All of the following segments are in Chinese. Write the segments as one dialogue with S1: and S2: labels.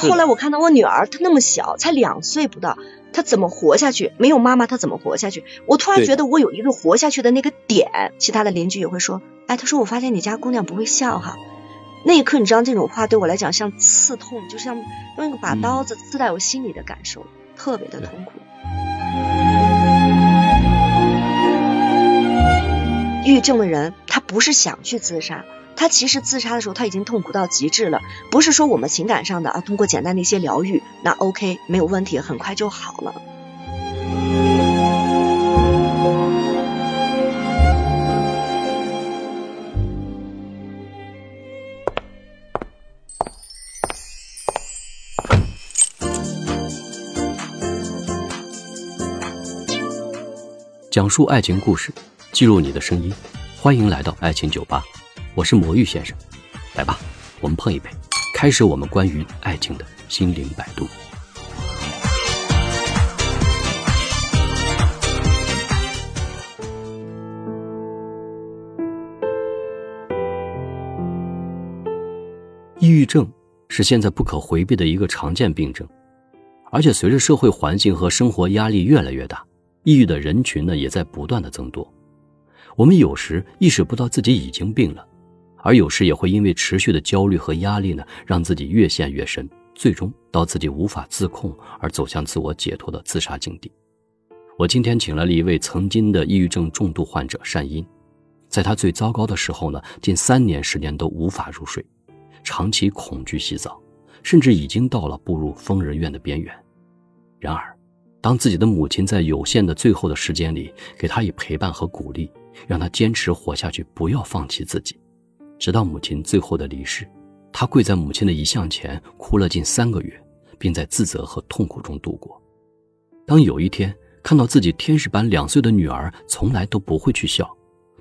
S1: 么后来我看到我女儿，她那么小，才两岁不到，她怎么活下去？没有妈妈，她怎么活下去？我突然觉得我有一个活下去的那个点。其他的邻居也会说，哎，他说我发现你家姑娘不会笑哈。那一刻，你知道这种话对我来讲像刺痛，就像用一个把
S2: 嗯
S1: 刀子刺在我心里的感受，特别的痛苦。抑郁症的人，他不是想去自杀，他其实自杀的时候他已经痛苦到极致了，不是说我们情感上的啊，通过简单的一些疗愈，那 OK 没有问题，很快就好了。
S3: 讲述爱情故事，记录你的声音，欢迎来到爱情酒吧，我是魔芋先生，来吧，我们碰一杯，开始我们关于爱情的心灵摆渡。抑郁症是现在不可回避的一个常见病症，而且随着社会环境和生活压力越来越大，抑郁的人群呢也在不断的增多。我们有时意识不到自己已经病了，而有时也会因为持续的焦虑和压力呢，让自己越陷越深，最终到自己无法自控而走向自我解脱的自杀境地。我今天请来了一位曾经的抑郁症重度患者单音，在他最糟糕的时候呢，近三年时间都无法入睡，长期恐惧洗澡，甚至已经到了步入疯人院的边缘。然而，当自己的母亲在有限的最后的时间里，给他以陪伴和鼓励，让他坚持活下去，不要放弃自己，直到母亲最后的离世，他跪在母亲的遗像前哭了近三个月，并在自责和痛苦中度过。当有一天看到自己天使般两岁的女儿从来都不会去笑，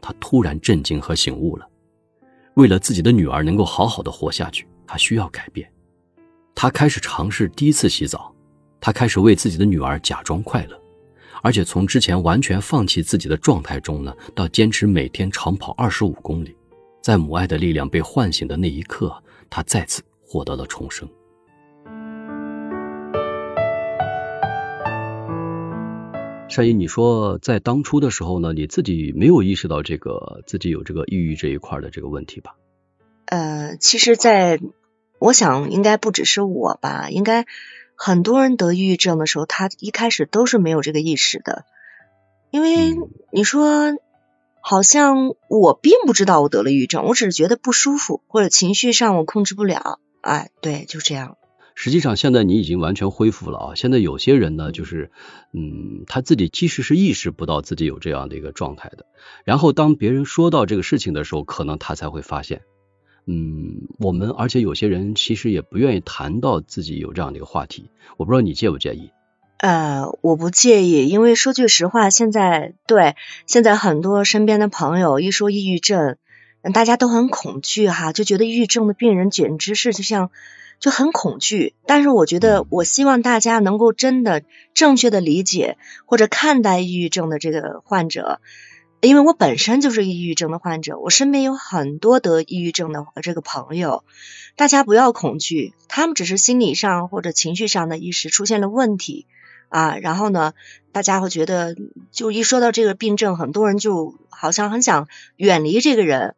S3: 他突然震惊和醒悟了。为了自己的女儿能够好好的活下去，他需要改变。他开始尝试第一次洗澡，他开始为自己的女儿假装快乐，而且从之前完全放弃自己的状态中呢，到坚持每天长跑二十五公里，在母爱的力量被唤醒的那一刻，他再次获得了重生。善意，你说在当初的时候呢，你自己没有意识到这个自己有这个抑郁这一块的这个问题吧？
S1: 呃，其实在，我想应该不只是我吧，应该很多人得抑郁症的时候，他一开始都是没有这个意识的，因为
S3: 嗯
S1: 你说，好像我并不知道我得了抑郁症，我只是觉得不舒服或者情绪上我控制不了，哎，对，就这样。
S3: 实际上，现在你已经完全恢复了啊！现在有些人呢，就是，嗯，他自己其实是意识不到自己有这样的一个状态的。然后，当别人说到这个事情的时候，可能他才会发现，嗯，我们而且有些人其实也不愿意谈到自己有这样的一个话题。我不知道你介不介意？
S1: 呃，我不介意，因为说句实话，现在对现在很多身边的朋友一说抑郁症，大家都很恐惧哈，就觉得抑郁症的病人简直是就像就很恐惧。但是我觉得，我希望大家能够真的正确的理解或者看待抑郁症的这个患者，因为我本身就是抑郁症的患者，我身边有很多得抑郁症的这个朋友。大家不要恐惧，他们只是心理上或者情绪上的一时出现了问题。啊，然后呢，大家会觉得，就一说到这个病症，很多人就好像很想远离这个人，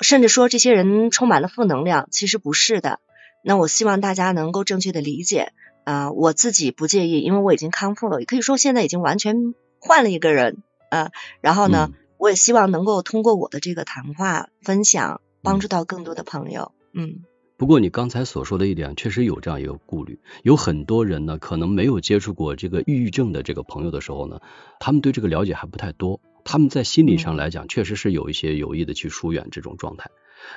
S1: 甚至说这些人充满了负能量。其实不是的。那我希望大家能够正确的理解啊，我自己不介意，因为我已经康复了，也可以说现在已经完全换了一个人啊。然后呢，
S3: 嗯
S1: 我也希望能够通过我的这个谈话分享，帮助到更多的朋友。嗯。
S3: 不过你刚才所说的一点，确实有这样一个顾虑。有很多人呢，可能没有接触过这个抑郁症的这个朋友的时候呢，他们对这个了解还不太多。他们在心理上来讲，确实是有一些有意的去疏远这种状态。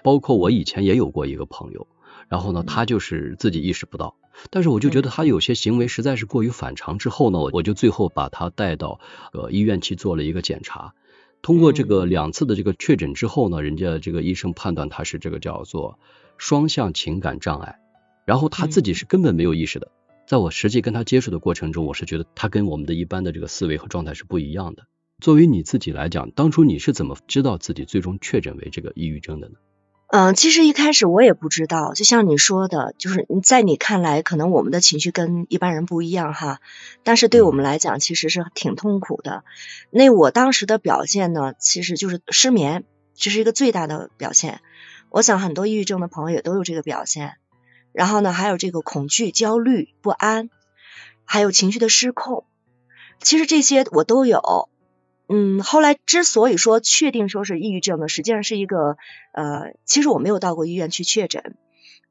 S3: 包括我以前也有过一个朋友，然后呢，他就是自己意识不到，但是我就觉得他有些行为实在是过于反常。之后呢，我就最后把他带到呃医院去做了一个检查。通过这个两次的这个确诊之后呢，人家这个医生判断他是这个叫做双向情感障碍，然后他自己是根本没有意识的。在我实际跟他接触的过程中，我是觉得他跟我们的一般的这个思维和状态是不一样的。作为你自己来讲，当初你是怎么知道自己最终确诊为这个抑郁症的呢？
S1: 嗯，其实一开始我也不知道，就像你说的，就是在你看来，可能我们的情绪跟一般人不一样哈，但是对我们来讲，其实是挺痛苦的。那我当时的表现呢，其实就是失眠，这是一个最大的表现。我想很多抑郁症的朋友也都有这个表现。然后呢，还有这个恐惧、焦虑、不安，还有情绪的失控，其实这些我都有。嗯，后来之所以说确定说是抑郁症呢，实际上是一个呃，其实我没有到过医院去确诊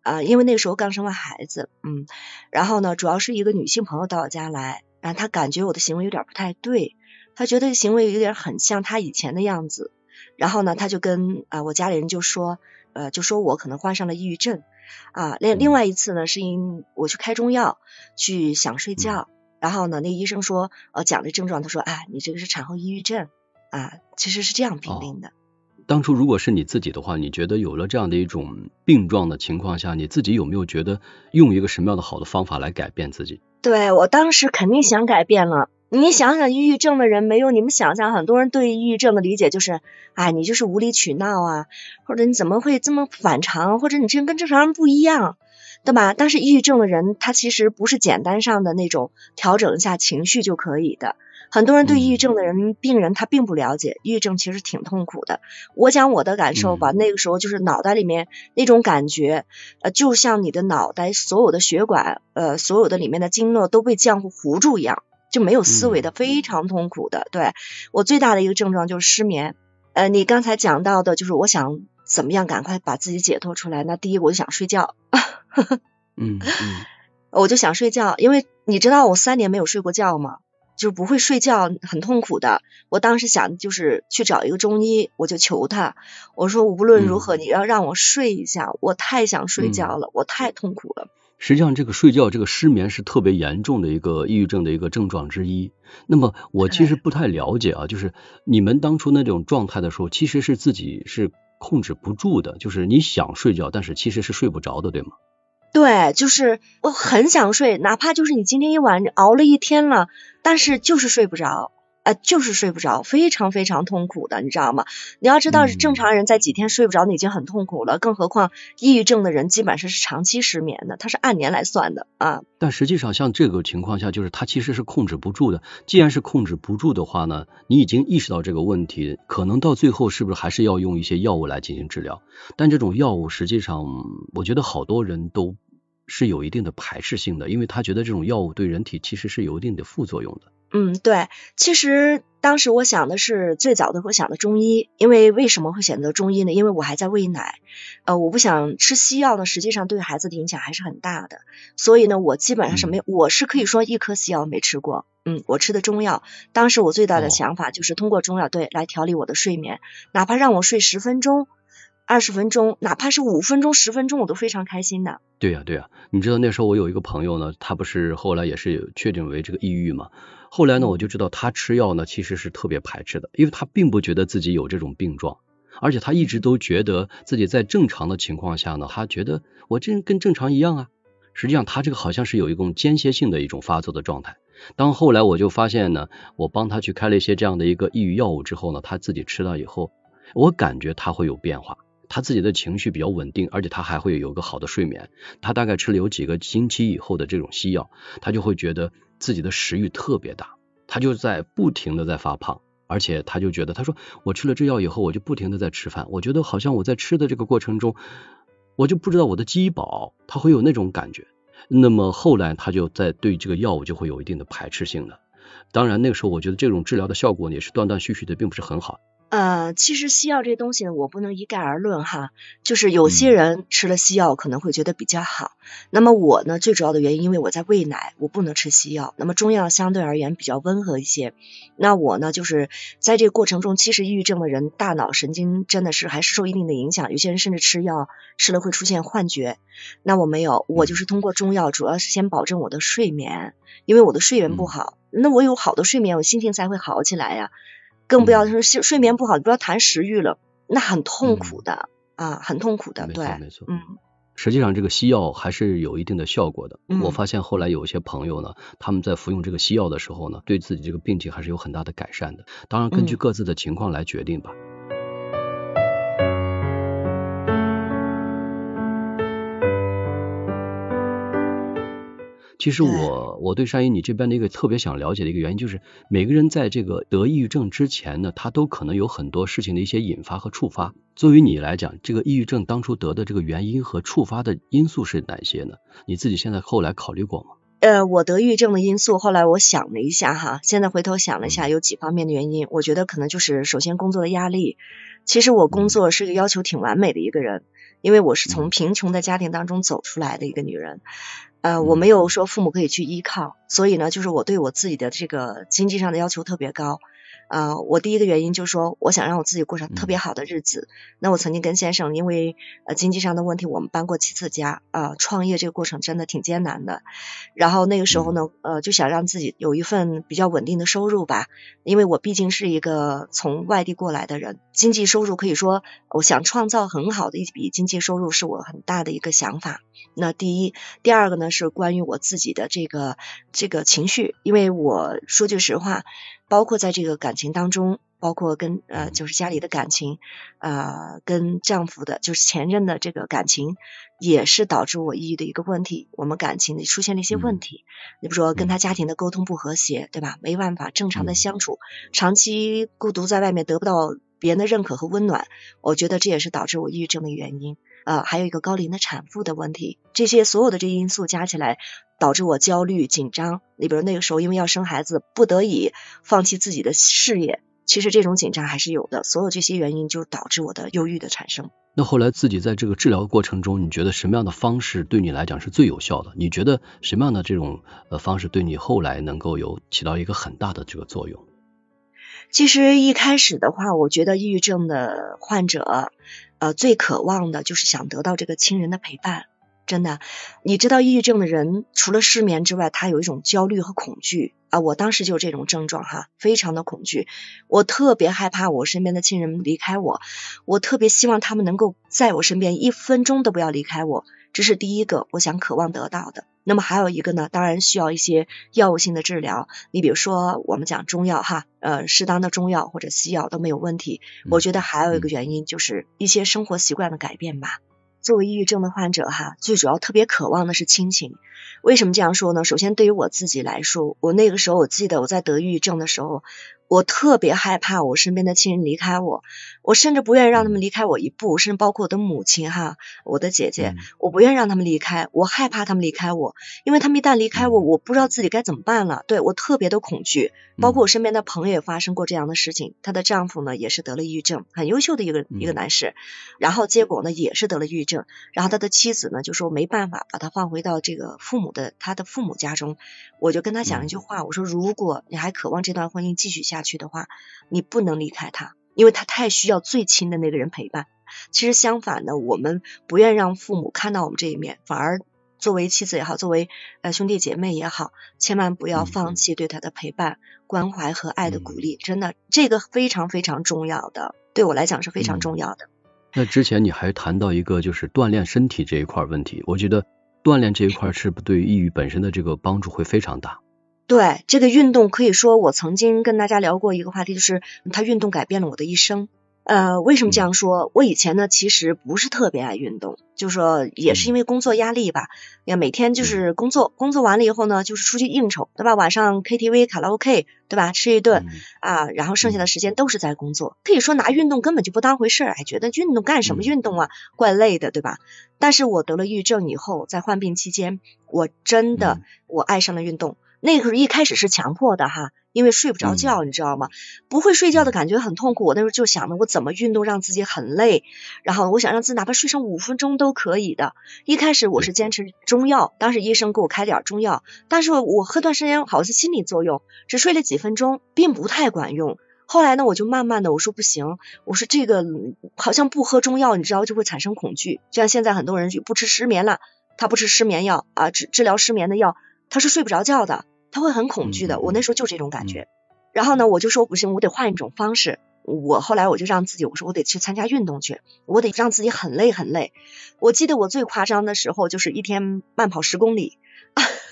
S1: 啊，因为那时候刚生完孩子，嗯，然后呢，主要是一个女性朋友到我家来，然后她感觉我的行为有点不太对，她觉得行为有点很像她以前的样子，然后呢，她就跟啊我家里人就说，呃，就说我可能患上了抑郁症啊。另另外一次呢，是因我去开中药去想睡觉。然后呢，那医生说，呃，讲的症状，他说，哎，你这个是产后抑郁症啊，其实是这样评定的。
S3: 当初如果是你自己的话，你觉得有了这样的一种病状的情况下，你自己有没有觉得用一个什么样的好的方法来改变自己？
S1: 对我当时肯定想改变了。你想想，抑郁症的人没有你们想象，很多人对抑郁症的理解就是，哎，你就是无理取闹啊，或者你怎么会这么反常，或者你这跟正常人不一样。对吧？但是抑郁症的人，他其实不是简单上的那种调整一下情绪就可以的。很多人对抑郁症的人病人他并不了解，抑郁症其实挺痛苦的。我讲我的感受吧，那个时候就是脑袋里面那种感觉，呃，就像你的脑袋所有的血管，呃，所有的里面的经络都被浆糊糊住一样，就没有思维的，非常痛苦的。对我最大的一个症状就是失眠。呃，你刚才讲到的就是我想怎么样赶快把自己解脱出来，那第一我就想睡觉。
S3: 嗯嗯，
S1: 我就想睡觉，因为你知道我三年没有睡过觉吗？就不会睡觉，很痛苦的。我当时想就是去找一个中医，我就求他，我说无论如何你要让我睡一下，我太想睡觉了，我太痛苦了。
S3: 实际上，这个睡觉这个失眠是特别严重的一个抑郁症的一个症状之一。那么我其实不太了解啊，就是你们当初那种状态的时候，其实是自己是控制不住的，就是你想睡觉，但是其实是睡不着的，对吗？
S1: 对，就是我很想睡，哪怕就是你今天一晚熬了一天了，但是就是睡不着，啊，就是睡不着，非常非常痛苦的，你知道吗？你要知道，正常人在几天睡不着，你已经很痛苦了，更何况抑郁症的人基本上是长期失眠的，他是按年来算的啊。
S3: 但实际上，像这个情况下，就是他其实是控制不住的。既然是控制不住的话呢，你已经意识到这个问题，可能到最后是不是还是要用一些药物来进行治疗？但这种药物实际上，我觉得好多人都。是有一定的排斥性的，因为他觉得这种药物对人体其实是有一定的副作用的。
S1: 嗯，对，其实当时我想的是最早的时候想的中医，因为为什么会选择中医呢？因为我还在喂奶，呃，我不想吃西药呢，实际上对孩子的影响还是很大的。所以呢，我基本上是没，我是可以说一颗西药没吃过。嗯，我吃的中药，当时我最大的想法就是通过中药对来调理我的睡眠，哪怕让我睡十分钟。二十分钟，哪怕是五分钟、十分钟，我都非常开心的。
S3: 对呀，对呀，你知道那时候我有一个朋友呢，他不是后来也是确定为这个抑郁嘛。后来呢，我就知道他吃药呢其实是特别排斥的，因为他并不觉得自己有这种病状，而且他一直都觉得自己在正常的情况下呢，他觉得我这跟正常一样啊。实际上他这个好像是有一种间歇性的一种发作的状态。当后来我就发现呢，我帮他去开了一些这样的一个抑郁药物之后呢，他自己吃了以后，我感觉他会有变化。他自己的情绪比较稳定，而且他还会有个好的睡眠。他大概吃了有几个星期以后的这种西药，他就会觉得自己的食欲特别大，他就在不停的在发胖，而且他就觉得，他说我吃了这药以后，我就不停的在吃饭，我觉得好像我在吃的这个过程中，我就不知道我的饥饱，他会有那种感觉。那么后来他就在对这个药物就会有一定的排斥性的。当然那个时候我觉得这种治疗的效果也是断断续续的，并不是很好。
S1: 呃，其实西药这东西呢，我不能一概而论哈。就是有些人吃了西药可能会觉得比较好。那么我呢，最主要的原因，因为我在喂奶，我不能吃西药。那么中药相对而言比较温和一些。那我呢，就是在这个过程中，其实抑郁症的人大脑神经真的是还是受一定的影响。有些人甚至吃药吃了会出现幻觉。那我没有，我就是通过中药，主要是先保证我的睡眠，因为我的睡眠不好。那我有好的睡眠，我心情才会好起来呀。更不要说睡睡眠不好，不要谈食欲了，那很痛苦的啊，很痛苦的。对，
S3: 没错，嗯，实际上这个西药还是有一定的效果的。我发现后来有一些朋友呢，他们在服用这个西药的时候呢，对自己这个病情还是有很大的改善的。当然，根据各自的情况来决定吧。其实我我对山姨你这边的一个特别想了解的一个原因，就是每个人在这个得抑郁症之前呢，他都可能有很多事情的一些引发和触发。作为你来讲，这个抑郁症当初得的这个原因和触发的因素是哪些呢？你自己现在后来考虑过吗？
S1: 呃，我得抑郁症的因素，后来我想了一下哈，现在回头想了一下，有几方面的原因。我觉得可能就是首先工作的压力。其实我工作是一个要求挺完美的一个人，因为我是从贫穷的家庭当中走出来的一个女人。呃，我没有说父母可以去依靠，所以呢，就是我对我自己的这个经济上的要求特别高。呃，我第一个原因就是说，我想让我自己过上特别好的日子。那我曾经跟先生因为呃经济上的问题，我们搬过七次家啊，创业这个过程真的挺艰难的。然后那个时候呢，呃，就想让自己有一份比较稳定的收入吧，因为我毕竟是一个从外地过来的人，经济收入可以说，我想创造很好的一笔经济收入是我很大的一个想法。那第一，第二个呢是关于我自己的这个这个情绪，因为我说句实话。包括在这个感情当中，包括跟呃就是家里的感情，呃跟丈夫的，就是前任的这个感情，也是导致我抑郁的一个问题。我们感情出现了一些问题，你比如说跟他家庭的沟通不和谐，对吧？没办法正常的相处，长期孤独在外面得不到别人的认可和温暖，我觉得这也是导致我抑郁症的原因。呃，还有一个高龄的产妇的问题，这些所有的这些因素加起来，导致我焦虑紧张。你比如那个时候，因为要生孩子，不得已放弃自己的事业，其实这种紧张还是有的。所有这些原因就导致我的忧郁的产生。
S3: 那后来自己在这个治疗过程中，你觉得什么样的方式对你来讲是最有效的？你觉得什么样的这种呃方式对你后来能够有起到一个很大的这个作用？
S1: 其实一开始的话，我觉得抑郁症的患者，呃，最渴望的就是想得到这个亲人的陪伴。真的，你知道，抑郁症的人除了失眠之外，他有一种焦虑和恐惧啊。我当时就这种症状哈，非常的恐惧，我特别害怕我身边的亲人离开我，我特别希望他们能够在我身边，一分钟都不要离开我。这是第一个，我想渴望得到的。那么还有一个呢，当然需要一些药物性的治疗。你比如说，我们讲中药哈，呃，适当的中药或者西药都没有问题。我觉得还有一个原因就是一些生活习惯的改变吧。作为抑郁症的患者哈，最主要特别渴望的是亲情。为什么这样说呢？首先对于我自己来说，我那个时候我记得我在得抑郁症的时候。我特别害怕我身边的亲人离开我，我甚至不愿意让他们离开我一步，甚至包括我的母亲哈，我的姐姐，我不愿意让他们离开，我害怕他们离开我，因为他们一旦离开我，我不知道自己该怎么办了。对我特别的恐惧，包括我身边的朋友也发生过这样的事情，她的丈夫呢也是得了抑郁症，很优秀的一个一个男士，然后结果呢也是得了抑郁症，然后他的妻子呢就说没办法把他放回到这个父母的他的父母家中，我就跟他讲了一句话，我说如果你还渴望这段婚姻继续下。下去的话，你不能离开他，因为他太需要最亲的那个人陪伴。其实相反呢，我们不愿让父母看到我们这一面，反而作为妻子也好，作为呃兄弟姐妹也好，千万不要放弃对他的陪伴、关怀和爱的鼓励。真的，这个非常非常重要的，对我来讲是非常重要的。
S3: 那之前你还谈到一个就是锻炼身体这一块问题，我觉得锻炼这一块是不对于抑郁本身的这个帮助会非常大。
S1: 对这个运动，可以说我曾经跟大家聊过一个话题，就是它运动改变了我的一生。呃，为什么这样说？我以前呢，其实不是特别爱运动，就说也是因为工作压力吧。你看每天就是工作，工作完了以后呢，就是出去应酬，对吧？晚上 KTV、卡拉 OK，对吧？吃一顿啊，然后剩下的时间都是在工作。可以说拿运动根本就不当回事儿，还觉得运动干什么运动啊，怪累的，对吧？但是我得了抑郁症以后，在患病期间，我真的我爱上了运动。那个时候一开始是强迫的哈，因为睡不着觉，你知道吗？不会睡觉的感觉很痛苦。我那时候就想着我怎么运动让自己很累，然后我想让自己哪怕睡上五分钟都可以的。一开始我是坚持中药，当时医生给我开点中药，但是我喝段时间好像是心理作用，只睡了几分钟，并不太管用。后来呢，我就慢慢的我说不行，我说这个好像不喝中药，你知道就会产生恐惧。就像现在很多人就不吃失眠了，他不吃失眠药啊，治治疗失眠的药。他是睡不着觉的，他会很恐惧的。我那时候就这种感觉，然后呢，我就说不行，我得换一种方式。我后来我就让自己，我说我得去参加运动去，我得让自己很累很累。我记得我最夸张的时候就是一天慢跑十公里，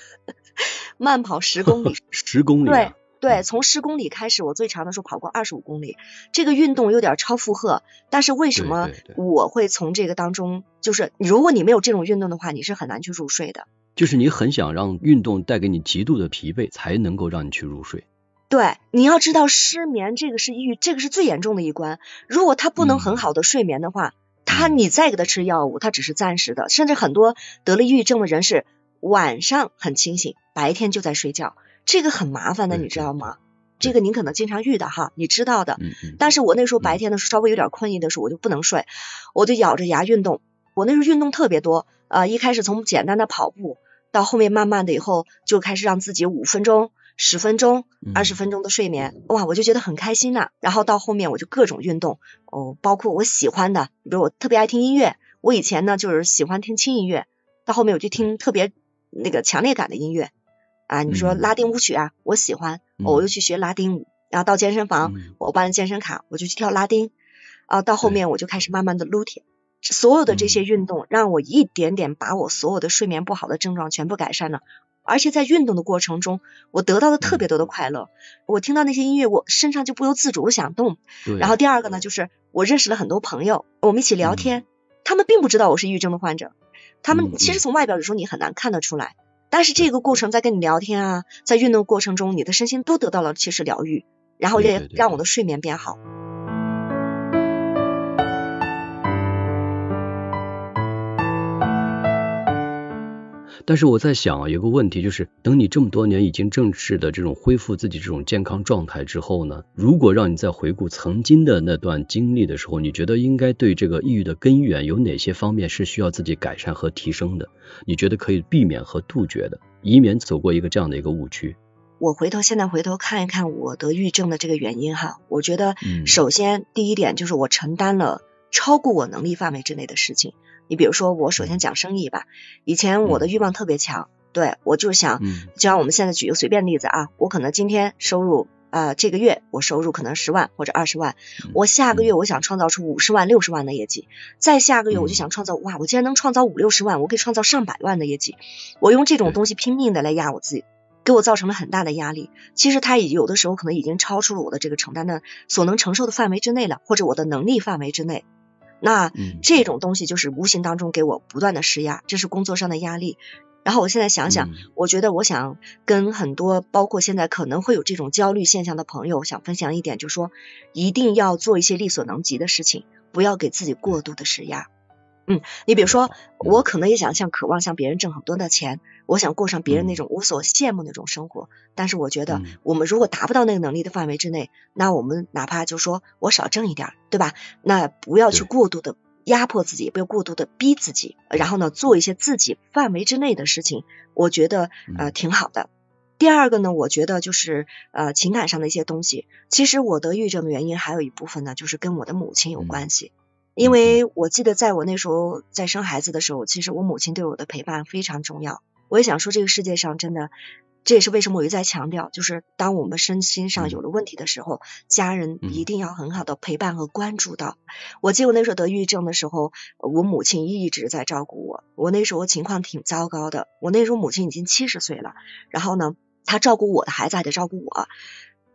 S1: 慢跑十公里，
S3: 十公里，
S1: 对对，从十公里开始，我最长的时候跑过二十五公里。这个运动有点超负荷，但是为什么我会从这个当中，就是如果你没有这种运动的话，你是很难去入睡的。
S3: 就是你很想让运动带给你极度的疲惫，才能够让你去入睡。
S1: 对，你要知道失眠这个是抑郁，这个是最严重的一关。如果他不能很好的睡眠的话，他你再给他吃药物，他只是暂时的。甚至很多得了抑郁症的人是晚上很清醒，白天就在睡觉，这个很麻烦的，你知道吗？这个您可能经常遇到哈，你知道的。
S3: 嗯嗯。
S1: 但是我那时候白天的时候稍微有点困意的时候，我就不能睡，我就咬着牙运动。我那时候运动特别多啊，一开始从简单的跑步，到后面慢慢的以后就开始让自己五分钟。十分钟、二十分钟的睡眠，哇，我就觉得很开心呐。然后到后面我就各种运动，哦，包括我喜欢的，比如我特别爱听音乐，我以前呢就是喜欢听轻音乐，到后面我就听特别那个强烈感的音乐啊，你说拉丁舞曲啊，我喜欢，我又去学拉丁舞。然后到健身房，我办了健身卡，我就去跳拉丁啊。到后面我就开始慢慢的撸铁，所有的这些运动让我一点点把我所有的睡眠不好的症状全部改善了。而且在运动的过程中，我得到了特别多的快乐。我听到那些音乐，我身上就不由自主的想动。然后第二个呢，就是我认识了很多朋友，我们一起聊天。他们并不知道我是抑郁症的患者，他们其实从外表有时候你很难看得出来。但是这个过程在跟你聊天啊，在运动过程中，你的身心都得到了其实疗愈，然后也让我的睡眠变好。
S3: 但是我在想啊，有个问题就是，等你这么多年已经正式的这种恢复自己这种健康状态之后呢，如果让你再回顾曾经的那段经历的时候，你觉得应该对这个抑郁的根源有哪些方面是需要自己改善和提升的？你觉得可以避免和杜绝的，以免走过一个这样的一个误区？
S1: 我回头现在回头看一看我得抑郁症的这个原因哈，我觉得首先第一点就是我承担了超过我能力范围之内的事情。你比如说，我首先讲生意吧。以前我的欲望特别强，对我就是想，就像我们现在举个随便例子啊，我可能今天收入啊，这个月我收入可能十万或者二十万，我下个月我想创造出五十万、六十万的业绩，再下个月我就想创造，哇，我竟然能创造五六十万，我可以创造上百万的业绩，我用这种东西拼命的来压我自己，给我造成了很大的压力。其实它已有的时候可能已经超出了我的这个承担的所能承受的范围之内了，或者我的能力范围之内。那这种东西就是无形当中给我不断的施压，这是工作上的压力。然后我现在想想，我觉得我想跟很多包括现在可能会有这种焦虑现象的朋友，想分享一点，就是说一定要做一些力所能及的事情，不要给自己过度的施压。嗯，你比如说，我可能也想像渴望向别人挣很多的钱，我想过上别人那种我所羡慕那种生活。但是我觉得，我们如果达不到那个能力的范围之内，那我们哪怕就说我少挣一点，对吧？那不要去过度的压迫自己，不要过度的逼自己，然后呢，做一些自己范围之内的事情，我觉得呃挺好的。第二个呢，我觉得就是呃情感上的一些东西。其实我得抑郁症的原因还有一部分呢，就是跟我的母亲有关系。因为我记得在我那时候在生孩子的时候，其实我母亲对我的陪伴非常重要。我也想说，这个世界上真的，这也是为什么我一再强调，就是当我们身心上有了问题的时候，家人一定要很好的陪伴和关注到。我记得我那时候得抑郁症的时候，我母亲一直在照顾我。我那时候情况挺糟糕的，我那时候母亲已经七十岁了，然后呢，她照顾我的孩子还得照顾我。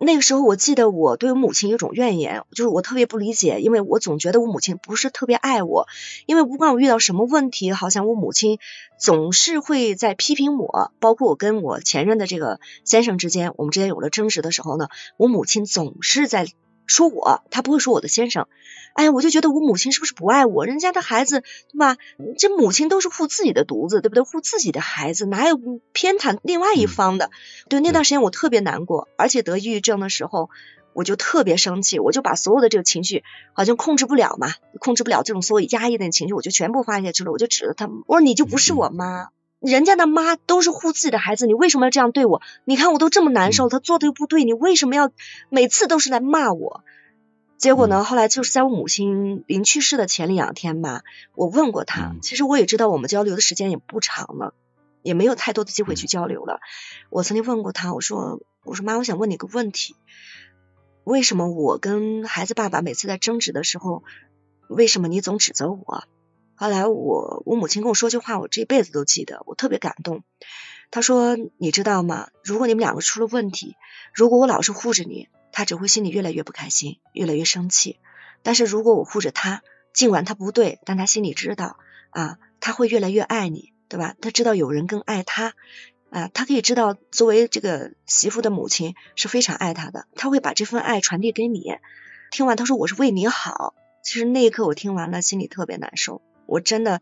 S1: 那个时候，我记得我对我母亲有种怨言，就是我特别不理解，因为我总觉得我母亲不是特别爱我，因为不管我遇到什么问题，好像我母亲总是会在批评我，包括我跟我前任的这个先生之间，我们之间有了争执的时候呢，我母亲总是在说我，他不会说我的先生。哎呀，我就觉得我母亲是不是不爱我？人家的孩子对吧？这母亲都是护自己的犊子，对不对？护自己的孩子，哪有偏袒另外一方的？对，那段时间我特别难过，而且得抑郁症的时候，我就特别生气，我就把所有的这个情绪好像控制不了嘛，控制不了这种所有压抑的情绪，我就全部发泄出来，我就指着他，我说你就不是我妈，人家的妈都是护自己的孩子，你为什么要这样对我？你看我都这么难受，他做的又不对，你为什么要每次都是来骂我？结果呢？后来就是在我母亲临去世的前两天吧，我问过她。其实我也知道我们交流的时间也不长了，也没有太多的机会去交流了。我曾经问过她，我说：“我说妈，我想问你个问题，为什么我跟孩子爸爸每次在争执的时候，为什么你总指责我？”后来我我母亲跟我说句话，我这辈子都记得，我特别感动。她说：“你知道吗？如果你们两个出了问题，如果我老是护着你。”他只会心里越来越不开心，越来越生气。但是如果我护着他，尽管他不对，但他心里知道啊，他会越来越爱你，对吧？他知道有人更爱他，啊，他可以知道作为这个媳妇的母亲是非常爱他的，他会把这份爱传递给你。听完他说我是为你好，其实那一刻我听完了心里特别难受，我真的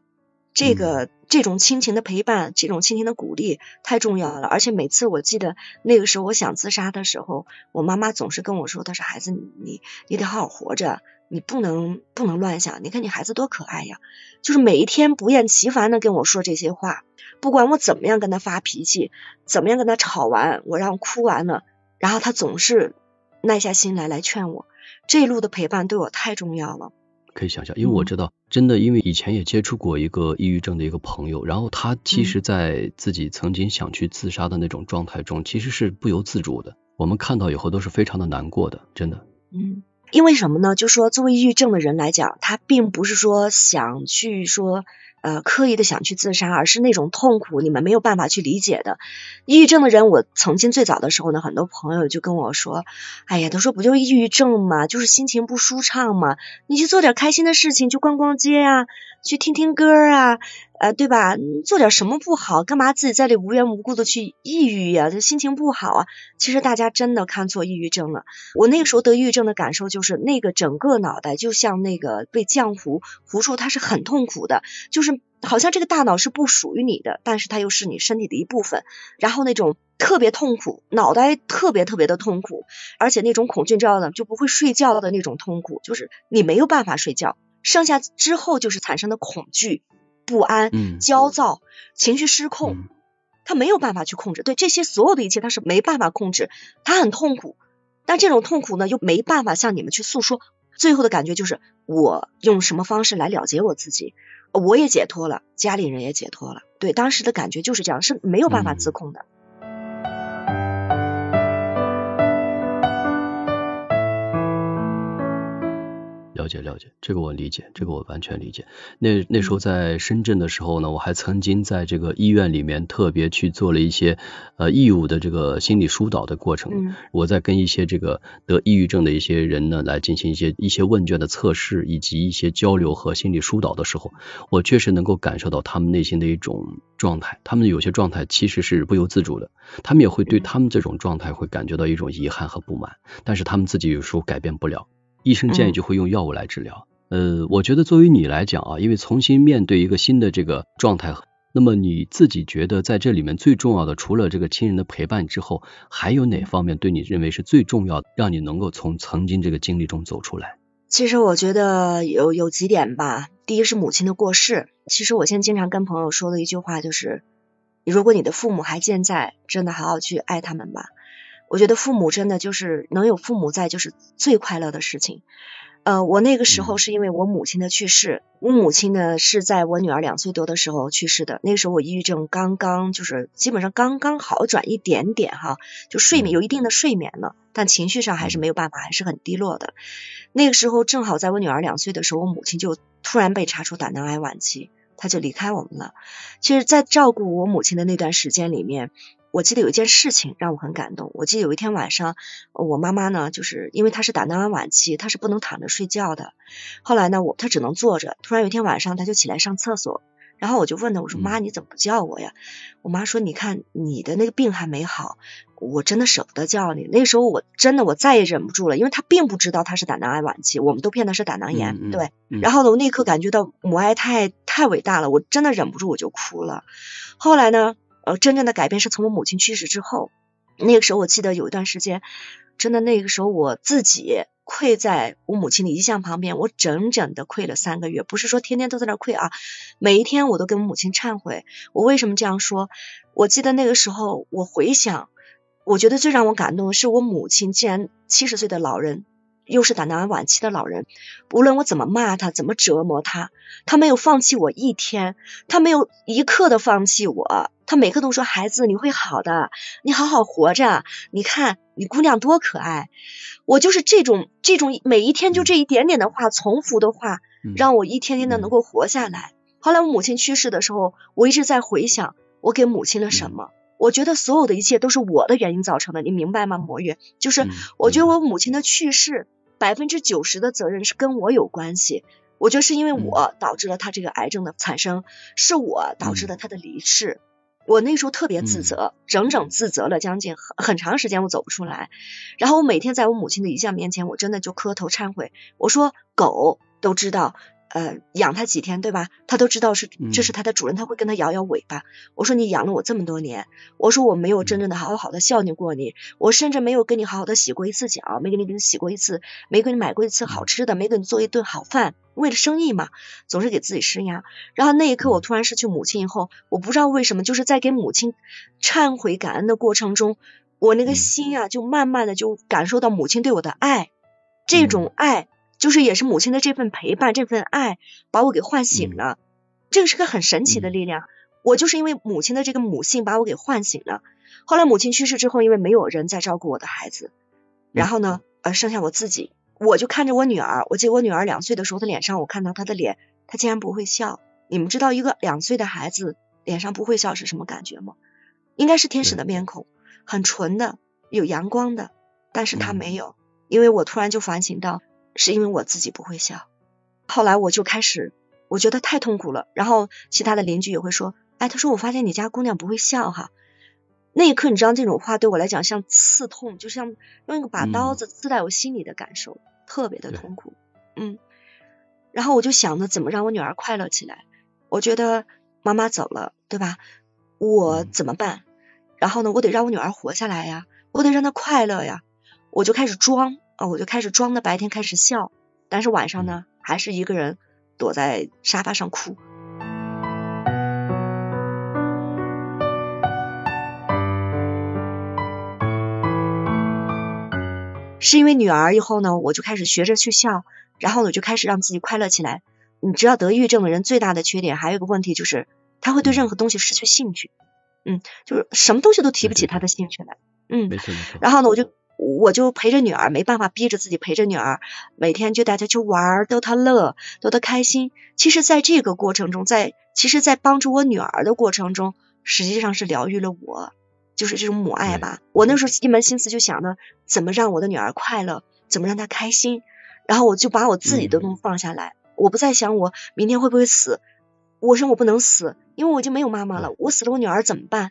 S1: 这个这种亲情的陪伴，这种亲情的鼓励太重要了。而且每次我记得那个时候我想自杀的时候，我妈妈总是跟我说，她说孩子你你得好好活着。你不能不能乱想，你看你孩子多可爱呀，就是每一天不厌其烦的跟我说这些话，不管我怎么样跟他发脾气，怎么样跟他吵完，我让哭完了，然后他总是耐下心来来劝我，这一路的陪伴对我太重要了。
S3: 可以想象，因为我知道，真的，因为以前也接触过一个抑郁症的一个朋友，然后他其实，在自己曾经想去自杀的那种状态中，其实是不由自主的。我们看到以后都是非常的难过的，真的。
S1: 嗯。因为什么呢？就说作为抑郁症的人来讲，他并不是说想去说呃刻意的想去自杀，而是那种痛苦你们没有办法去理解的。抑郁症的人，我曾经最早的时候呢，很多朋友就跟我说，哎呀，他说不就抑郁症嘛，就是心情不舒畅嘛，你去做点开心的事情，去逛逛街呀，去听听歌啊。呃，对吧？做点什么不好？干嘛自己在这无缘无故的去抑郁呀？这心情不好啊。其实大家真的看错抑郁症了。我那个时候得抑郁症的感受就是，那个整个脑袋就像那个被浆糊糊住，它是很痛苦的，就是好像这个大脑是不属于你的，但是它又是你身体的一部分。然后那种特别痛苦，脑袋特别特别的痛苦，而且那种恐惧症呢就不会睡觉的那种痛苦，就是你没有办法睡觉。剩下之后就是产生的恐惧。不安、嗯焦躁、情绪失控，他没有办法去控制。对这些所有的一切，他是没办法控制，他很痛苦。但这种痛苦呢，又没办法向你们去诉说。最后的感觉就是，我用什么方式来了结我自己，我也解脱了，家里人也解脱了。对，当时的感觉就是这样，是没有办法自控的。
S3: 了解了解，这个我理解，这个我完全理解。那那时候在深圳的时候呢，我还曾经在这个医院里面特别去做了一些呃义务的这个心理疏导的过程。我在跟一些这个得抑郁症的一些人呢来进行一些一些问卷的测试，以及一些交流和心理疏导的时候，我确实能够感受到他们内心的一种状态。他们有些状态其实是不由自主的，他们也会对他们这种状态会感觉到一种遗憾和不满，但是他们自己有时候改变不了。医生建议就会用药物来治疗。呃，我觉得作为你来讲啊，因为重新面对一个新的这个状态，那么你自己觉得在这里面最重要的，除了这个亲人的陪伴之后，还有哪方面对你认为是最重要的，让你能够从曾经这个经历中走出来？
S1: 其实我觉得有有几点吧。第一是母亲的过世。其实我现在经常跟朋友说的一句话就是，如果你的父母还健在，真的好好去爱他们吧。我觉得父母真的就是能有父母在，就是最快乐的事情。呃，我那个时候是因为我母亲的去世，我母亲呢是在我女儿两岁多的时候去世的。那个时候我抑郁症刚刚就是基本上刚刚好转一点点哈，就睡眠有一定的睡眠了，但情绪上还是没有办法，还是很低落的。那个时候正好在我女儿两岁的时候，我母亲就突然被查出胆囊癌晚期，她就离开我们了。其实，在照顾我母亲的那段时间里面。我记得有一件事情让我很感动。我记得有一天晚上，我妈妈呢，就是因为她是胆囊癌晚期，她是不能躺着睡觉的。后来呢，我她只能坐着。突然有一天晚上，她就起来上厕所，然后我就问她，我说妈，你怎么不叫我呀？我妈说，你看你的那个病还没好，我真的舍不得叫你。那时候我真的我再也忍不住了，因为她并不知道她是胆囊癌晚期，我们都骗她是胆囊炎。对，然后呢，我那一刻感觉到母爱太太伟大了，我真的忍不住我就哭了。后来呢？呃，真正的改变是从我母亲去世之后。那个时候，我记得有一段时间，真的那个时候我自己跪在我母亲的遗像旁边，我整整的跪了三个月。不是说天天都在那跪啊，每一天我都跟母亲忏悔。我为什么这样说？我记得那个时候，我回想，我觉得最让我感动的是我母亲，竟然七十岁的老人。又是胆囊癌晚期的老人，无论我怎么骂他，怎么折磨他，他没有放弃我一天，他没有一刻的放弃我，他每刻都说：“孩子，你会好的，你好好活着，你看你姑娘多可爱。”我就是这种这种每一天就这一点点的话，重复的话，让我一天天的能够活下来。后来我母亲去世的时候，我一直在回想我给母亲了什么。我觉得所有的一切都是我的原因造成的，你明白吗？魔月，就是我觉得我母亲的去世。百分之九十的责任是跟我有关系，我觉得是因为我导致了他这个癌症的产生，是我导致了他的离世。我那时候特别自责，整整自责了将近很很长时间，我走不出来。然后我每天在我母亲的遗像面前，我真的就磕头忏悔。我说狗都知道。呃，养它几天，对吧？它都知道是这是它的主人，它会跟它摇摇尾巴。我说你养了我这么多年，我说我没有真正的好好的孝敬过你，我甚至没有跟你好好的洗过一次脚，没给你给你洗过一次，没给你买过一次好吃的，没给你做一顿好饭。为了生意嘛，总是给自己施压。然后那一刻，我突然失去母亲以后，我不知道为什么，就是在给母亲忏悔感恩的过程中，我那个心啊，就慢慢的就感受到母亲对我的爱，这种爱。就是也是母亲的这份陪伴，这份爱把我给唤醒了，这个是个很神奇的力量。我就是因为母亲的这个母性把我给唤醒了。后来母亲去世之后，因为没有人再照顾我的孩子，然后呢，呃，剩下我自己，我就看着我女儿。我记得我女儿两岁的时候，她脸上我看到她的脸，她竟然不会笑。你们知道一个两岁的孩子脸上不会笑是什么感觉吗？应该是天使的面孔，很纯的，有阳光的，但是她没有。因为我突然就反省到。是因为我自己不会笑，后来我就开始，我觉得太痛苦了。然后其他的邻居也会说，哎，他说我发现你家姑娘不会笑哈。那一刻，你知道这种话对我来讲像刺痛，就像用一个把刀子刺在我心里的感受，特别的痛苦。嗯。然后我就想着怎么让我女儿快乐起来。我觉得妈妈走了，对吧？我怎么办？然后呢，我得让我女儿活下来呀，我得让她快乐呀。我就开始装。哦，我就开始装的白天开始笑，但是晚上呢，还是一个人躲在沙发上哭。是因为女儿以后呢，我就开始学着去笑，然后我，就开始让自己快乐起来。你知道得抑郁症的人最大的缺点还有一个问题就是，他会对任何东西失去兴趣，嗯，就是什么东西都提不起他的兴趣来，
S3: 嗯，没错没错。
S1: 然后呢，我就。我就陪着女儿，没办法逼着自己陪着女儿，每天就带她去玩，逗她乐，逗她开心。其实，在这个过程中，在其实，在帮助我女儿的过程中，实际上是疗愈了我，就是这种母爱吧。我那时候一门心思就想着怎么让我的女儿快乐，怎么让她开心，然后我就把我自己的东西放下来，我不再想我明天会不会死。我说我不能死，因为我已经没有妈妈了，我死了我女儿怎么办？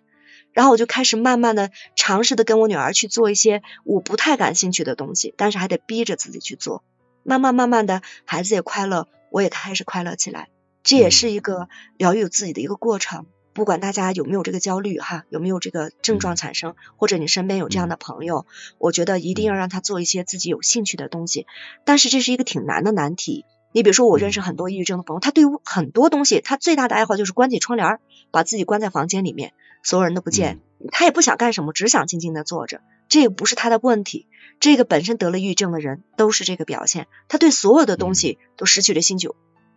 S1: 然后我就开始慢慢的尝试的跟我女儿去做一些我不太感兴趣的东西，但是还得逼着自己去做。慢慢慢慢的，孩子也快乐，我也开始快乐起来。这也是一个疗愈自己的一个过程。不管大家有没有这个焦虑哈，有没有这个症状产生，或者你身边有这样的朋友，我觉得一定要让他做一些自己有兴趣的东西。但是这是一个挺难的难题。你比如说，我认识很多抑郁症的朋友，他对于很多东西，他最大的爱好就是关起窗帘，把自己关在房间里面。所有人都不见，他也不想干什么，只想静静的坐着。这也不是他的问题，这个本身得了抑郁症的人都是这个表现。他对所有的东西都失去了兴趣。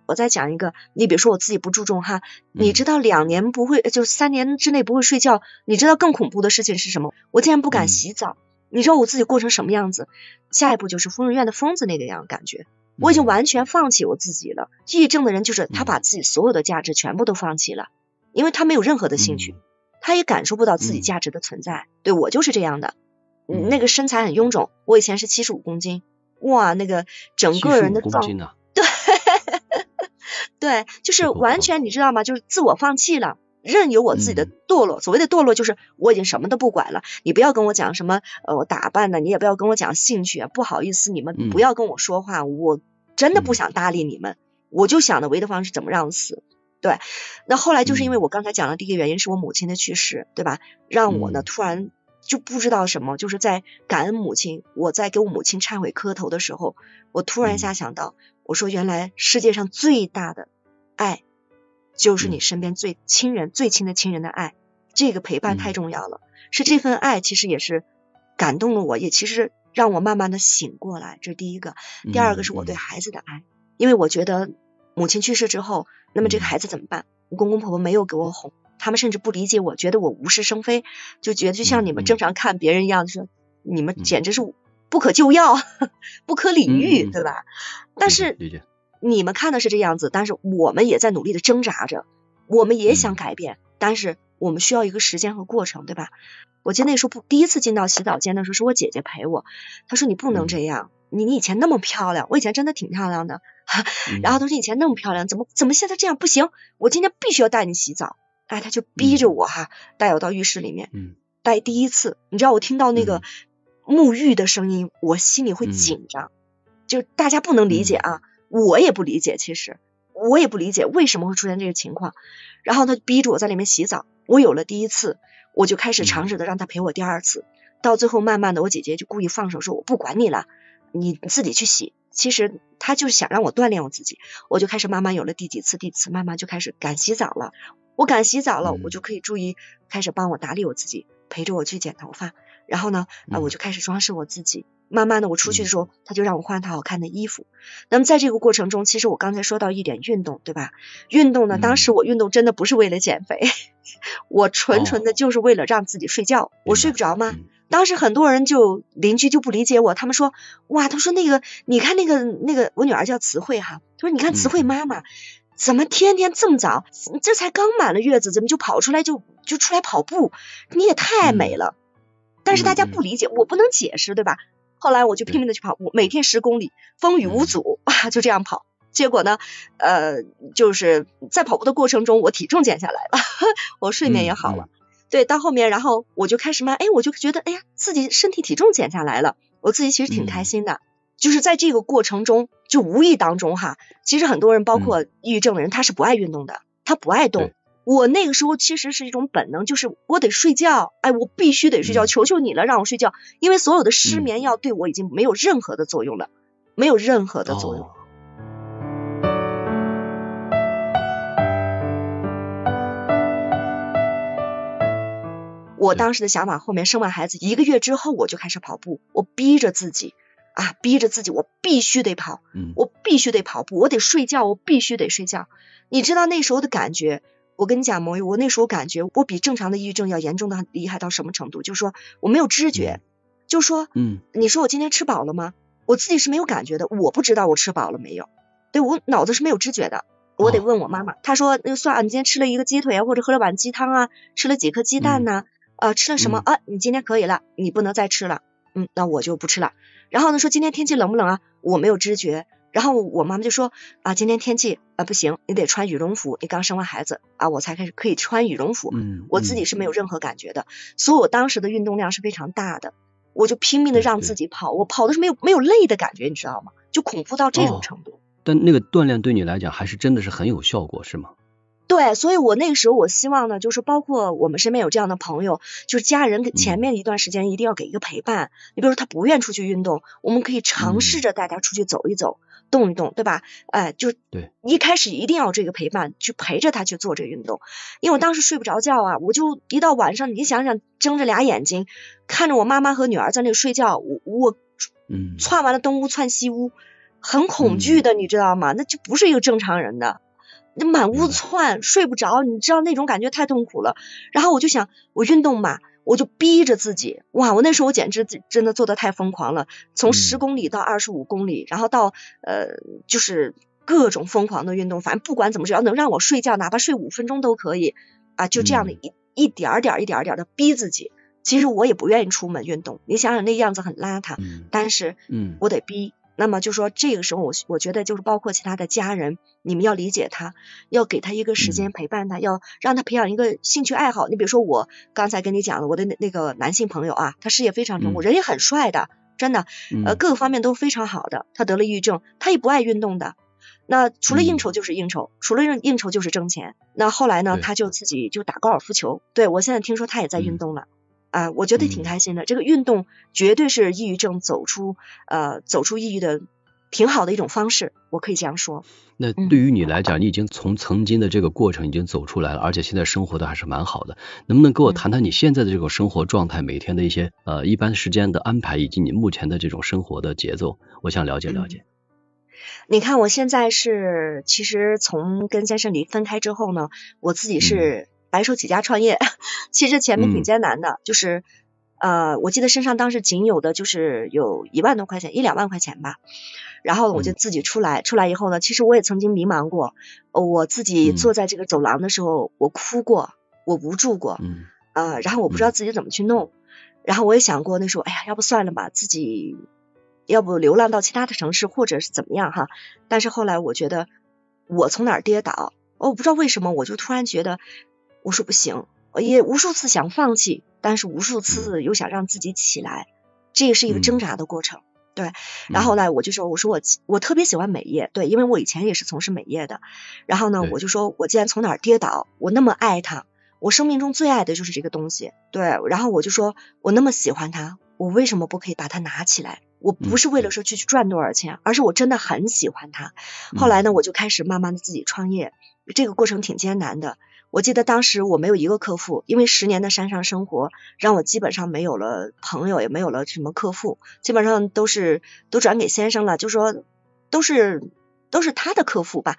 S1: 我再讲一个，你比如说我自己不注重哈，你知道两年不会，就三年之内不会睡觉，你知道更恐怖的事情是什么？我竟然不敢洗澡，你知道我自己过成什么样子？下一步就是疯人院的疯子那个样感觉，我已经完全放弃我自己了。抑郁症的人就是他把自己所有的价值全部都放弃了，因为他没有任何的兴趣。他也感受不到自己价值的存在，对我就是这样的。嗯那个身材很臃肿，我以前是七十五公斤，哇，那个整个人的
S3: 状，
S1: 对，对，就是完全你知道吗？就是自我放弃了，任由我自己的堕落。所谓的堕落，就是我已经什么都不管了。你不要跟我讲什么呃，我打扮的，你也不要跟我讲兴趣，不好意思，你们不要跟我说话，我真的不想搭理你们。我就想的唯一的方式怎么让我死。对，那后来就是因为我刚才讲的第一个原因是我母亲的去世，对吧？让我呢突然就不知道什么，就是在感恩母亲，我在给我母亲忏悔磕头的时候，我突然一下想到，我说原来世界上最大的爱就是你身边最亲人、最亲的亲人的爱，这个陪伴太重要了。是这份爱其实也是感动了我，也其实让我慢慢的醒过来。这是第一个，第二个是我对孩子的爱，因为我觉得。母亲去世之后，那么这个孩子怎么办？我公公婆婆没有给我哄，他们甚至不理解我，觉得我无事生非，就觉得就像你们正常看别人一样，说你们简直是不可救药、不可理喻，对吧？但是你们看的是这样子，但是我们也在努力的挣扎着，我们也想改变，但是我们需要一个时间和过程，对吧？我记得那时候不第一次进到洗澡间的时候，是我姐姐陪我，她说你不能这样。你你以前那么漂亮，我以前真的挺漂亮的，哈，
S3: 嗯。
S1: 然后他说以前那么漂亮，怎么怎么现在这样不行？我今天必须要带你洗澡，哎，他就逼着我哈，带我到浴室里面，
S3: 嗯。
S1: 带第一次，你知道我听到那个沐浴的声音，我心里会
S3: 嗯。
S1: 紧张，就大家不能理解啊，我也不理解，其实我也不理解为什么会出现这个情况，然后他就逼着我在里面洗澡，我有了第一次，我就开始尝试的让他陪我第二次，到最后慢慢的我姐姐就故意放手说我不管你了，你自己去洗。其实他就是想让我锻炼我自己，我就开始慢慢有了第几次、第几次，慢慢就开始敢洗澡了。我敢洗澡了，
S3: 嗯
S1: 我就可以注意开始帮我打理我自己，陪着我去剪头发。然后呢，啊，
S3: 嗯
S1: 我就开始装饰我自己。慢慢的，我出去的时候，他就让我换套好看的衣服。那么在这个过程中，其实我刚才说到一点运动，对吧？运动呢，
S3: 嗯
S1: 当时我运动真的不是为了减肥，我纯纯的就是为了让自己睡觉。我睡不着吗？
S3: 嗯
S1: 当时很多人就邻居就不理解我，他们说哇，他说那个你看那个那个我女儿叫词慧哈，他说你看词慧
S3: 嗯
S1: 妈妈。怎么天天这么早？这才刚满了月子，怎么就跑出来就就出来跑步？你也太美了！但是大家不理解，我不能解释，对吧？后来我就拼命的去跑步，每天十公里，风雨无阻啊，就这样跑。结果呢，呃，就是在跑步的过程中，我体重减下来了，我睡眠也好了。对，到后面，然后我就开始慢，哎，我就觉得，哎呀，自己身体体重减下来了，我自己其实挺开心的。就是在这个过程中，就无意当中哈，其实很多人，包括抑郁症的人，他是不爱运动的，他不爱动。我那个时候其实是一种本能，就是我得睡觉，哎，我必须得睡觉，求求你了，让我睡觉，因为所有的失眠药对我已经没有任何的作用了，没有任何的作用。
S3: 哦
S1: 我当时的想法，后面生完孩子一个月之后，我就开始跑步，我逼着自己啊，逼着自己，我必须得跑，
S3: 嗯
S1: 我必须得跑步，我得睡觉，我必须得睡觉。你知道那时候的感觉？我跟你讲，魔芋，我那时候感觉我比正常的抑郁症要严重的厉害到什么程度？就是说我没有知觉，就说，
S3: 嗯，
S1: 你说我今天吃饱了吗？我自己是没有感觉的，我不知道我吃饱了没有，对我脑子是没有知觉的，我得问我妈妈。她说，那算啊，你今天吃了一个鸡腿啊，或者喝了碗鸡汤啊，吃了几颗鸡蛋呐、啊，吃了什么啊？你今天可以了，你不能再吃了，嗯，那我就不吃了。然后呢，说今天天气冷不冷啊？我没有知觉。然后我妈妈就说啊，今天天气啊不行，你得穿羽绒服，你刚生完孩子啊，我才开始可以穿羽绒服。
S3: 嗯，
S1: 我自己是没有任何感觉的，所以我当时的运动量是非常大的，我就拼命的让自己跑，我跑的是没有没有累的感觉，你知道吗？就恐怖到这种程度。
S3: 但那个锻炼对你来讲还是真的是很有效果，是吗？
S1: 对，所以我那个时候我希望呢，就是包括我们身边有这样的朋友，就是家人给前面一段时间一定要给一个陪伴。你比如说他不愿出去运动，我们可以尝试着带他出去走一走，动一动，对吧？哎，就
S3: 对，
S1: 一开始一定要这个陪伴，去陪着他去做这个运动。因为我当时睡不着觉啊，我就一到晚上，你想想睁着俩眼睛看着我妈妈和女儿在那睡觉，我我
S3: 嗯，
S1: 窜完了东屋窜西屋，很恐惧的，你知道吗？那就不是一个正常人的。那满屋窜，睡不着，你知道那种感觉太痛苦了。然后我就想，我运动嘛，我就逼着自己，哇！我那时候我简直真的做的太疯狂了，从十公里到二十五公里，然后到呃，就是各种疯狂的运动，反正不管怎么，只要能让我睡觉，哪怕睡五分钟都可以啊，就这样的一一点点一点点的逼自己。其实我也不愿意出门运动，你想想那样子很邋遢，但是
S3: 嗯，
S1: 我得逼。那么就说这个时候，我我觉得就是包括其他的家人，你们要理解他，要给他一个时间陪伴他，要让他培养一个兴趣爱好。你比如说我刚才跟你讲了，我的那那个男性朋友啊，他事业非常成功，人也很帅的，真的，呃，各个方面都非常好的。他得了抑郁症，他也不爱运动的。那除了应酬就是应酬，除了应酬就是挣钱。那后来呢，他就自己就打高尔夫球。对我现在听说他也在运动了。啊，我觉得挺开心的。这个运动绝对是抑郁症走出呃走出抑郁的挺好的一种方式，我可以这样说。
S3: 那对于你来讲，你已经从曾经的这个过程已经走出来了，而且现在生活的还是蛮好的。能不能跟我谈谈你现在的这种生活状态，每天的一些呃一般时间的安排，以及你目前的这种生活的节奏？我想了解了解。
S1: 你看，我现在是其实从跟先生离分开之后呢，我自己是。白手起家创业，其实前面挺艰难的，
S3: 嗯、
S1: 就是呃，我记得身上当时仅有的就是有一万多块钱，一两万块钱吧。然后我就自己出来，
S3: 嗯、
S1: 出来以后呢，其实我也曾经迷茫过，我自己坐在这个走廊的时候，
S3: 嗯、
S1: 我哭过，我无助过，
S3: 嗯，
S1: 呃，然后我不知道自己怎么去弄，然后我也想过那时候，哎呀，要不算了吧，自己要不流浪到其他的城市，或者是怎么样哈。但是后来我觉得我从哪儿跌倒，我不知道为什么，我就突然觉得我说不行，也无数次想放弃，但是无数次又想让自己起来，这也是一个挣扎的过程。对，然后呢，我就说，我说我我特别喜欢美业，对，因为我以前也是从事美业的。然后呢，我就说我既然从哪儿跌倒，我那么爱它，我生命中最爱的就是这个东西。对，然后我就说我那么喜欢它，我为什么不可以把它拿起来？我不是为了说去去赚多少钱，而是我真的很喜欢它。后来呢，我就开始慢慢的自己创业，这个过程挺艰难的。我记得当时我没有一个客户，因为十年的山上生活让我基本上没有了朋友，也没有了什么客户，基本上都是都转给先生了，就说都是都是他的客户吧。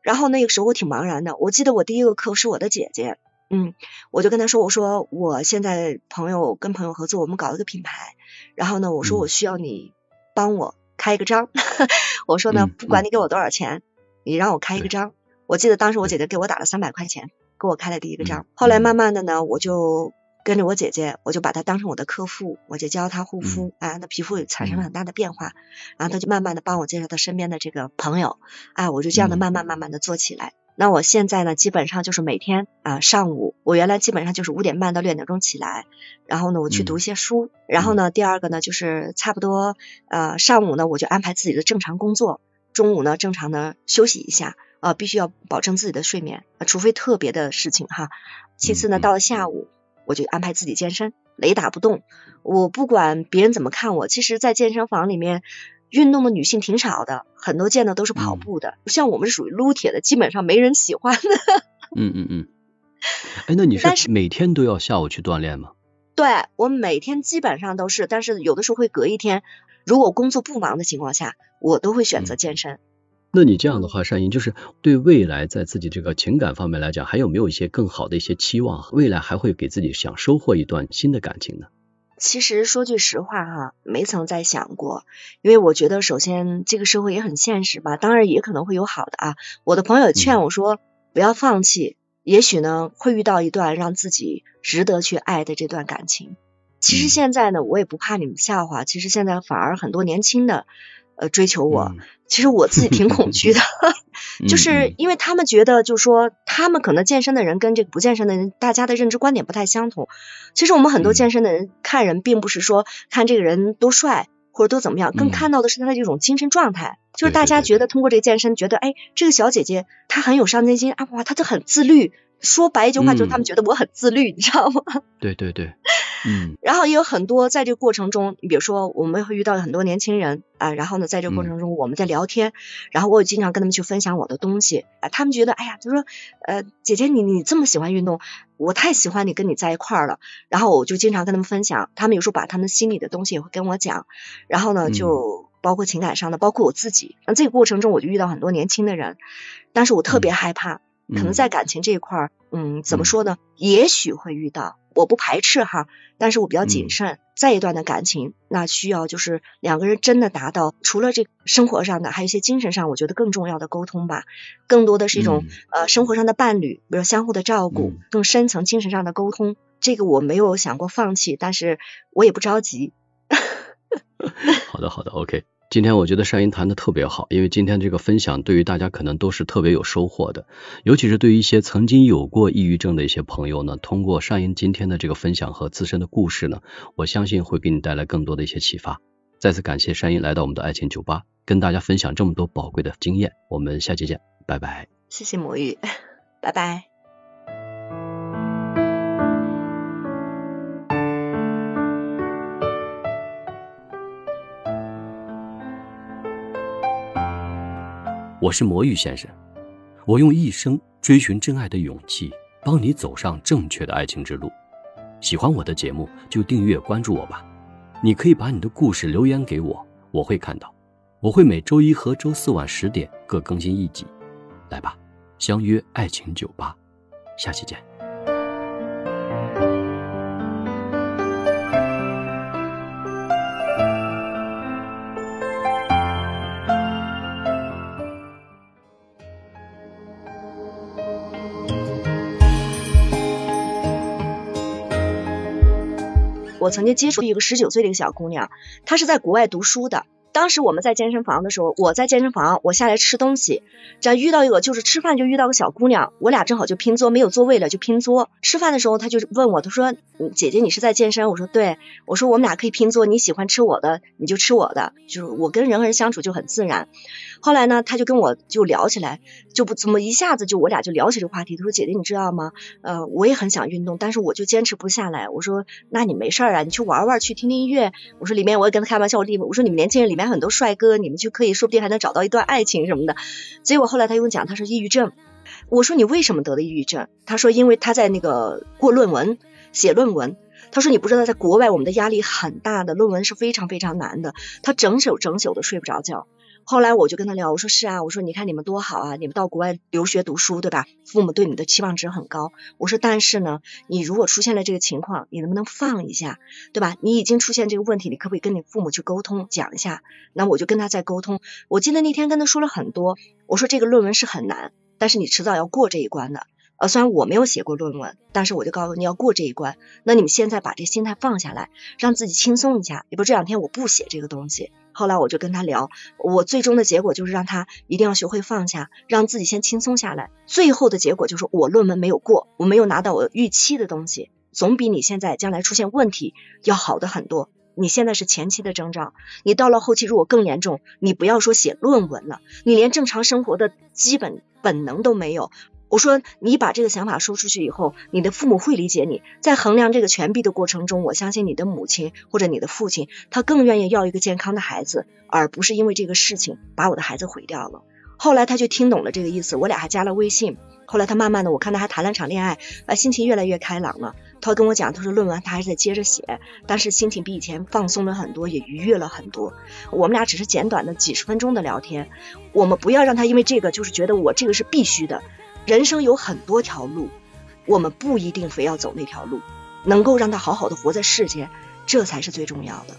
S1: 然后那个时候我挺茫然的，我记得我第一个客户是我的姐姐，嗯，我就跟她说，我说我现在朋友跟朋友合作，我们搞了个品牌，然后呢，我说我需要你帮我开一个章，我说呢，不管你给我多少钱，你让我开一个张。我记得当时我姐姐给我打了三百块钱。给我开了第一个章，后来慢慢的呢，我就跟着我姐姐，我就把她当成我的客户，我就教她护肤，啊，她皮肤也产生了很大的变化，然后她就慢慢的帮我介绍她身边的这个朋友，啊，我就这样的慢慢慢慢的做起来。那我现在呢，基本上就是每天啊上午，我原来基本上就是五点半到六点钟起来，然后呢我去读一些书，然后呢第二个呢就是差不多呃上午呢我就安排自己的正常工作，中午呢正常的休息一下。啊，必须要保证自己的睡眠，除非特别的事情哈。其次呢，到了下午，我就安排自己健身，雷打不动。我不管别人怎么看我，其实，在健身房里面运动的女性挺少的，很多见的都是跑步的。像我们是属于撸铁的，基本上没人喜欢的。
S3: 嗯嗯嗯。哎，那你是每天都要下午去锻炼吗？
S1: 对，我每天基本上都是，但是有的时候会隔一天。如果工作不忙的情况下，我都会选择健身。
S3: 那你这样的话，善英就是对未来在自己这个情感方面来讲，还有没有一些更好的一些期望？未来还会给自己想收获一段新的感情呢？
S1: 其实说句实话哈，没曾再想过，因为我觉得首先这个社会也很现实吧，当然也可能会有好的啊。我的朋友劝我说不要放弃，也许呢会遇到一段让自己值得去爱的这段感情。其实现在呢，我也不怕你们笑话，其实现在反而很多年轻的。呃，追求我，其实我自己挺恐惧的，就是因为他们觉得，就是说，他们可能健身的人跟这个不健身的人，大家的认知观点不太相同。其实我们很多健身的人看人，并不是说看这个人多帅或者多怎么样，更看到的是他的这种精神状态。就是大家觉得通过这个健身，觉得哎，这个小姐姐她很有上进心啊，哇，她就很自律。说白一句话，就是他们觉得我很自律，你知道吗？
S3: 对对对，嗯。
S1: 然后也有很多在这个过程中，你比如说我们会遇到很多年轻人啊，然后呢，在这个过程中我们在聊天，然后我也经常跟他们去分享我的东西啊，他们觉得哎呀，就说呃，姐姐你你这么喜欢运动，我太喜欢你跟你在一块儿了，然后我就经常跟他们分享，他们有时候把他们心里的东西也会跟我讲，然后呢，就包括情感上的，包括我自己，那这个过程中我就遇到很多年轻的人，但是我特别害怕。可能在感情这一块儿，嗯，怎么说呢？也许会遇到，我不排斥哈，但是我比较谨慎。再一段的感情，那需要就是两个人真的达到，除了这生活上的，还有一些精神上，我觉得更重要的沟通吧。更多的是一种呃生活上的伴侣，比如相互的照顾，更深层精神上的沟通。这个我没有想过放弃，但是我也不着急。
S3: 好的，好的，OK。今天我觉得善英谈的特别好，因为今天这个分享对于大家可能都是特别有收获的，尤其是对于一些曾经有过抑郁症的一些朋友呢，通过善英今天的这个分享和自身的故事呢，我相信会给你带来更多的一些启发。再次感谢善英来到我们的爱情酒吧，跟大家分享这么多宝贵的经验。我们下期见，拜拜。
S1: 谢谢魔芋，拜拜。
S3: 我是魔芋先生，我用一生追寻真爱的勇气，帮你走上正确的爱情之路。喜欢我的节目就订阅关注我吧。你可以把你的故事留言给我，我会看到。我会每周一和周四晚十点各更新一集。来吧，相约爱情酒吧，下期见。
S1: 我曾经接触一个十九岁的一个小姑娘，她是在国外读书的，当时我们在健身房的时候，我在健身房，我下来吃东西，这遇到一个就是吃饭就遇到个小姑娘，我俩正好就拼桌，没有座位了就拼桌。吃饭的时候，她就问我，她说：“姐姐你是在健身？”我说：“对。”我说：“我们俩可以拼桌，你喜欢吃我的你就吃我的，就是我跟人和人相处就很自然。”后来呢，她就跟我就聊起来，就不怎么一下子就我俩就聊起这话题。她说：“姐姐你知道吗？呃，我也很想运动，但是我就坚持不下来。”我说：“那你没事啊，你去玩玩，去听听音乐。”我说：“里面我也跟她开玩笑，我我说你们年轻人里面很多帅哥。”你们就可以说不定还能找到一段爱情什么的。结果后来他跟我讲，他说抑郁症。我说你为什么得了抑郁症？他说因为他在那个过论文，写论文。他说你不知道，在国外我们的压力很大的，论文是非常非常难的。他整宿整宿的睡不着觉。后来我就跟他聊，我说是啊，我说你看你们多好啊，你们到国外留学读书，对吧？父母对你的期望值很高。我说但是呢，你如果出现了这个情况，你能不能放一下，对吧？你已经出现这个问题，你可不可以跟你父母去沟通讲一下？那我就跟他在沟通。我记得那天跟他说了很多，我说这个论文是很难，但是你迟早要过这一关的。呃，虽然我没有写过论文，但是我就告诉你要过这一关。那你们现在把这心态放下来，让自己轻松一下。也不这两天我不写这个东西。后来我就跟他聊，我最终的结果就是让他一定要学会放下，让自己先轻松下来。最后的结果就是我论文没有过，我没有拿到我预期的东西，总比你现在将来出现问题要好的很多。你现在是前期的征兆，你到了后期如果更严重，你不要说写论文了，你连正常生活的基本本能都没有。我说，你把这个想法说出去以后，你的父母会理解你。在衡量这个权利的过程中，我相信你的母亲或者你的父亲，他更愿意要一个健康的孩子，而不是因为这个事情把我的孩子毁掉了。后来他就听懂了这个意思，我俩还加了微信。后来他慢慢的，我看他还谈了场恋爱，啊，心情越来越开朗了。他跟我讲，他说论文他还是在接着写，但是心情比以前放松了很多，也愉悦了很多。我们俩只是简短的几十分钟的聊天，我们不要让他因为这个就是觉得我这个是必须的。人生有很多条路，我们不一定非要走那条路，能够让他好好的活在世间，这才是最重要的。